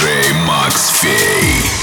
Джей Макс Фей.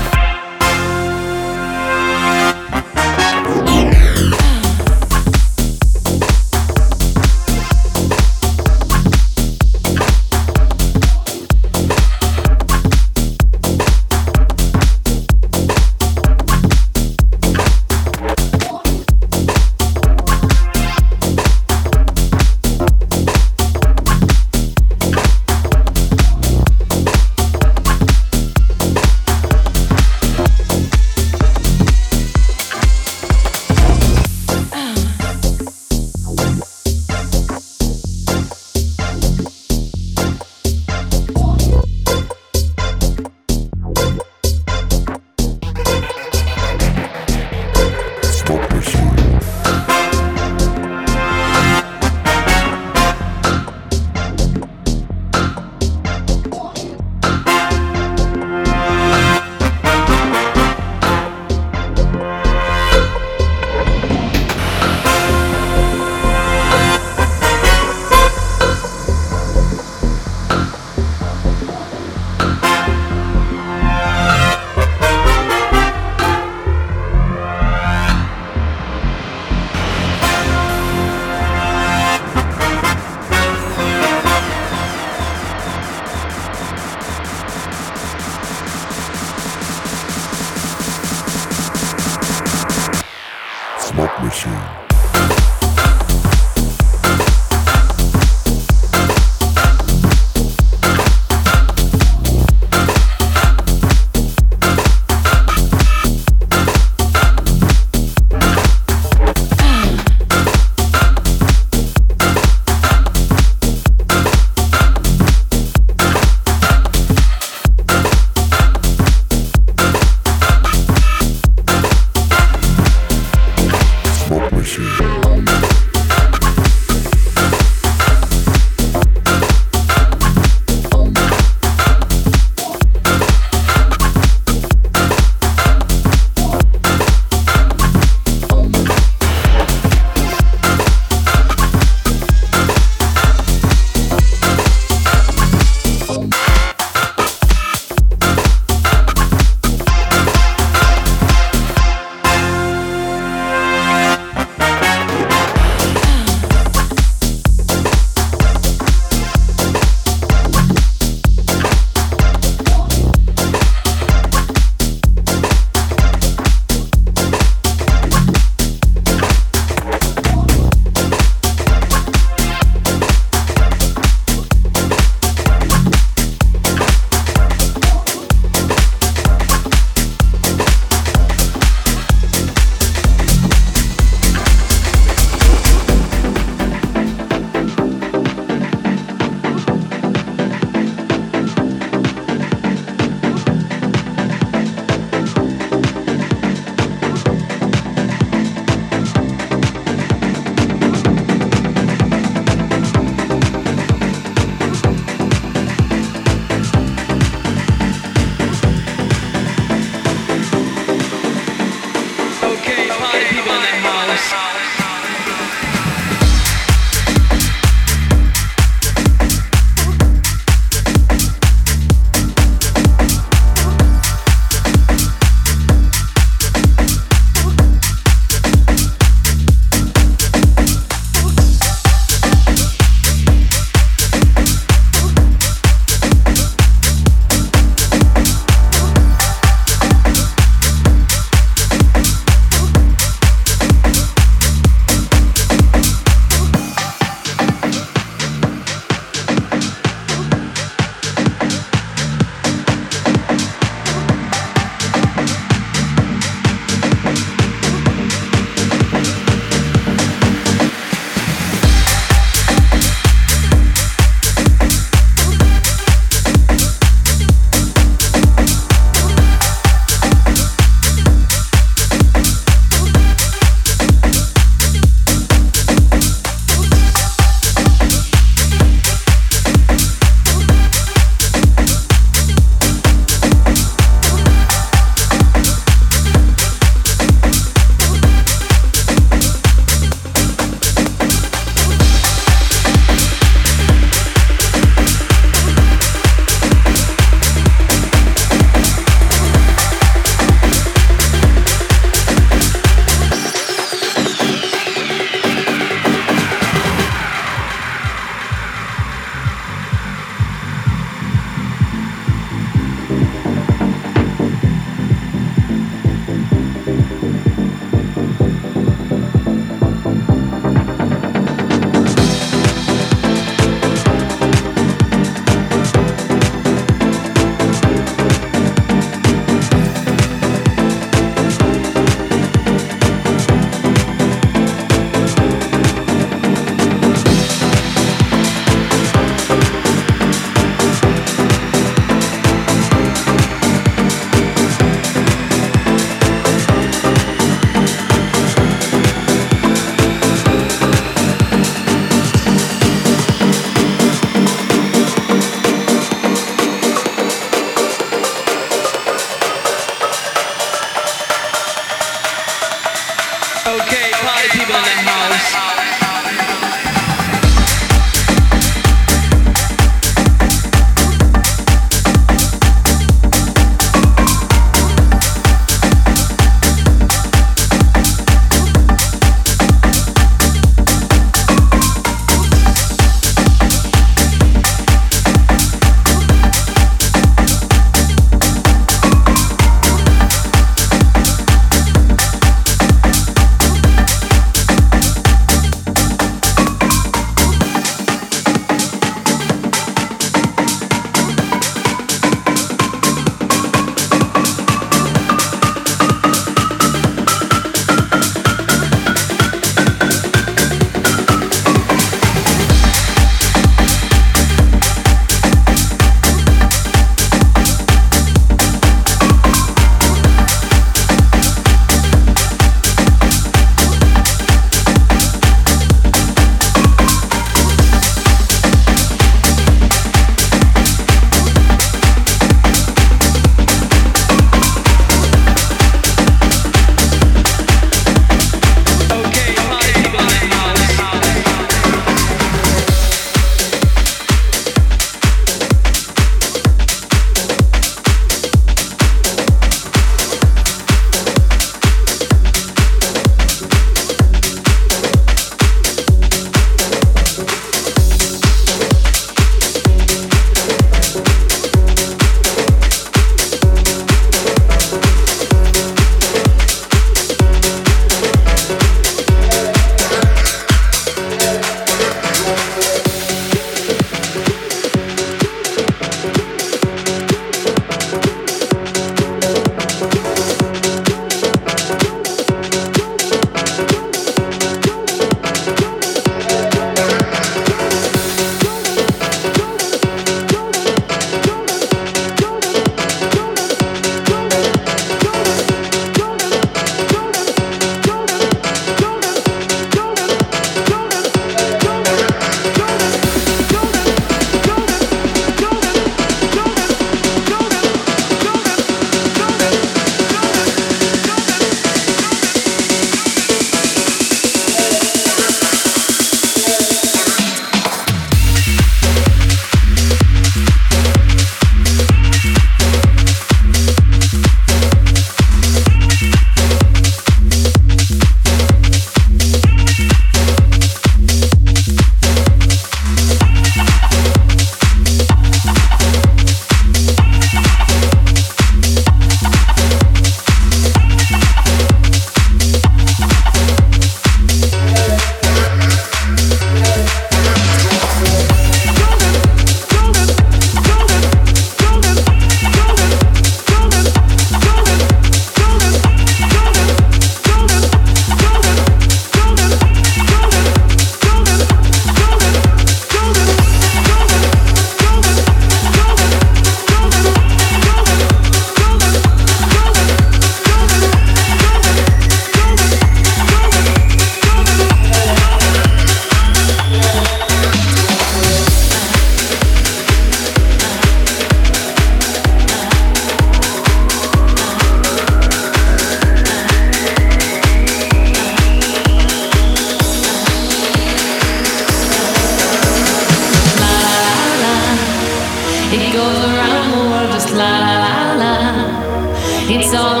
Motherfucker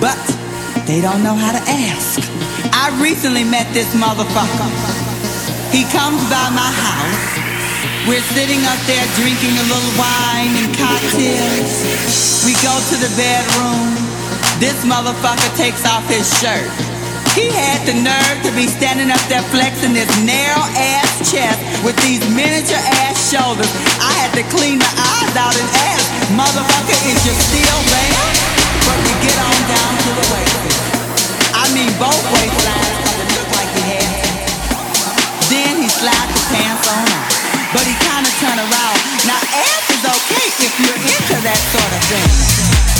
but they don't know how to ask. I recently met this motherfucker. He comes by my house. We're sitting up there drinking a little wine and cocktails. We go to the bedroom. This motherfucker takes off his shirt. He had the nerve to be standing up there flexing this narrow ass chest with these miniature ass shoulders. I had to clean the eyes out and ask, motherfucker, is you still there? But he kinda turned around. Now ass is okay if you're into that sort of thing.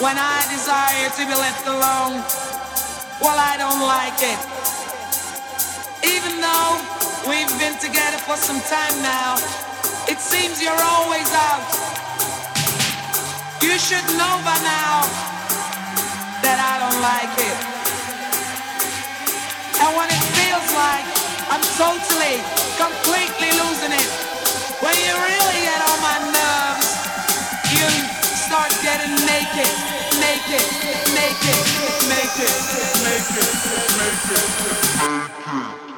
When I desire to be left alone. Well, I don't like it. Even though we've been together for some time now, it seems you're always out. You should know by now that I don't like it. And when it feels like I'm totally, completely losing it, when you really get naked, naked, naked.